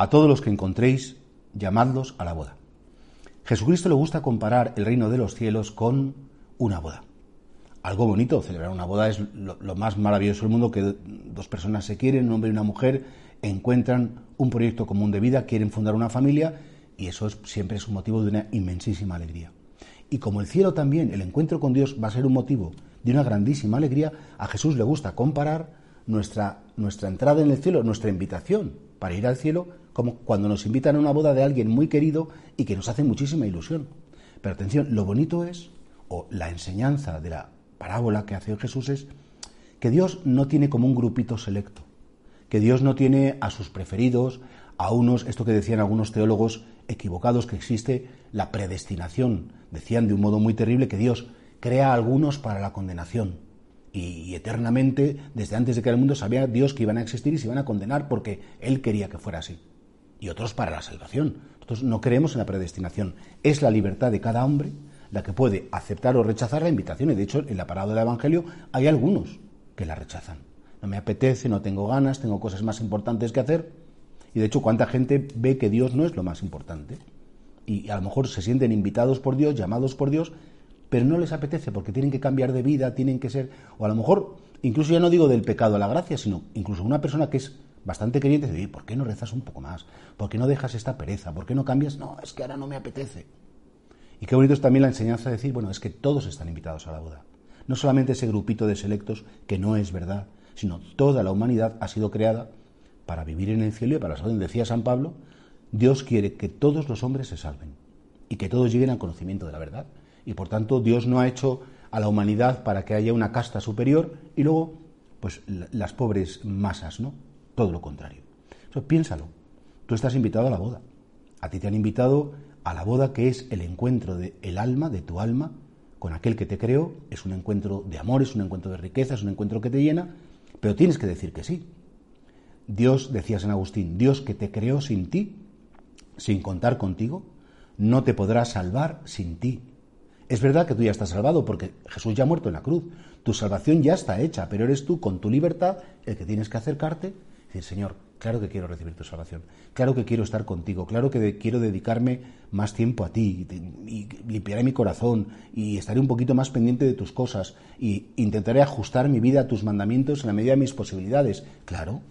A todos los que encontréis, llamadlos a la boda. Jesucristo le gusta comparar el reino de los cielos con una boda. Algo bonito, celebrar una boda es lo, más maravilloso del mundo, que dos personas se quieren, un hombre y una mujer, encuentran un proyecto común de vida, quieren fundar una familia y eso siempre es un motivo de una inmensísima alegría. Y como el cielo también, el encuentro con Dios va a ser un motivo de una grandísima alegría, a Jesús le gusta comparar nuestra, nuestra entrada en el cielo, nuestra invitación para ir al cielo como cuando nos invitan a una boda de alguien muy querido y que nos hace muchísima ilusión. Pero atención, lo bonito es, o la enseñanza de la parábola que hace Jesús es, que Dios no tiene como un grupito selecto, que Dios no tiene a sus preferidos, a unos, esto que decían algunos teólogos equivocados, que existe la predestinación. Decían de un modo muy terrible que Dios crea a algunos para la condenación y, eternamente, desde antes de que el mundo, sabía Dios que iban a existir y se iban a condenar porque Él quería que fuera así y otros para la salvación. Nosotros no creemos en la predestinación. Es la libertad de cada hombre la que puede aceptar o rechazar la invitación. Y de hecho, en la parábola del Evangelio hay algunos que la rechazan. No me apetece, no tengo ganas, tengo cosas más importantes que hacer. Y de hecho, ¿cuánta gente ve que Dios no es lo más importante? Y a lo mejor se sienten invitados por Dios, llamados por Dios, pero no les apetece porque tienen que cambiar de vida, tienen que ser, o a lo mejor, incluso ya no digo del pecado a la gracia, sino incluso una persona que es bastante queriente dice, ¿por qué no rezas un poco más? ¿Por qué no dejas esta pereza? ¿Por qué no cambias? No, es que ahora no me apetece. Y qué bonito es también la enseñanza de decir, bueno, es que todos están invitados a la boda. No solamente ese grupito de selectos, que no es verdad, sino toda la humanidad ha sido creada para vivir en el cielo y para la. Decía San Pablo, Dios quiere que todos los hombres se salven y que todos lleguen al conocimiento de la verdad. Y por tanto, Dios no ha hecho a la humanidad para que haya una casta superior y luego, pues, las pobres masas, ¿no? Todo lo contrario. Piénsalo. Tú estás invitado a la boda. A ti te han invitado a la boda que es el encuentro del el alma, de tu alma, con aquel que te creó. Es un encuentro de amor, es un encuentro de riqueza, es un encuentro que te llena, pero tienes que decir que sí. Dios, decía San Agustín, Dios que te creó sin ti, sin contar contigo, no te podrá salvar sin ti. Es verdad que tú ya estás salvado porque Jesús ya ha muerto en la cruz. Tu salvación ya está hecha, pero eres tú con tu libertad el que tienes que acercarte Decir, Señor, claro que quiero recibir tu salvación, claro que quiero estar contigo, claro que quiero dedicarme más tiempo a ti y, limpiaré mi corazón y estaré un poquito más pendiente de tus cosas y intentaré ajustar mi vida a tus mandamientos en la medida de mis posibilidades. Claro,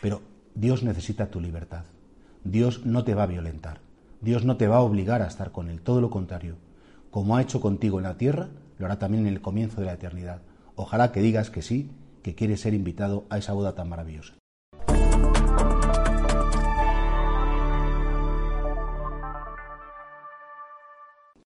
pero Dios necesita tu libertad. Dios no te va a violentar. Dios no te va a obligar a estar con Él, todo lo contrario. Como ha hecho contigo en la tierra, lo hará también en el comienzo de la eternidad. Ojalá que digas que sí que quiere ser invitado a esa boda tan maravillosa.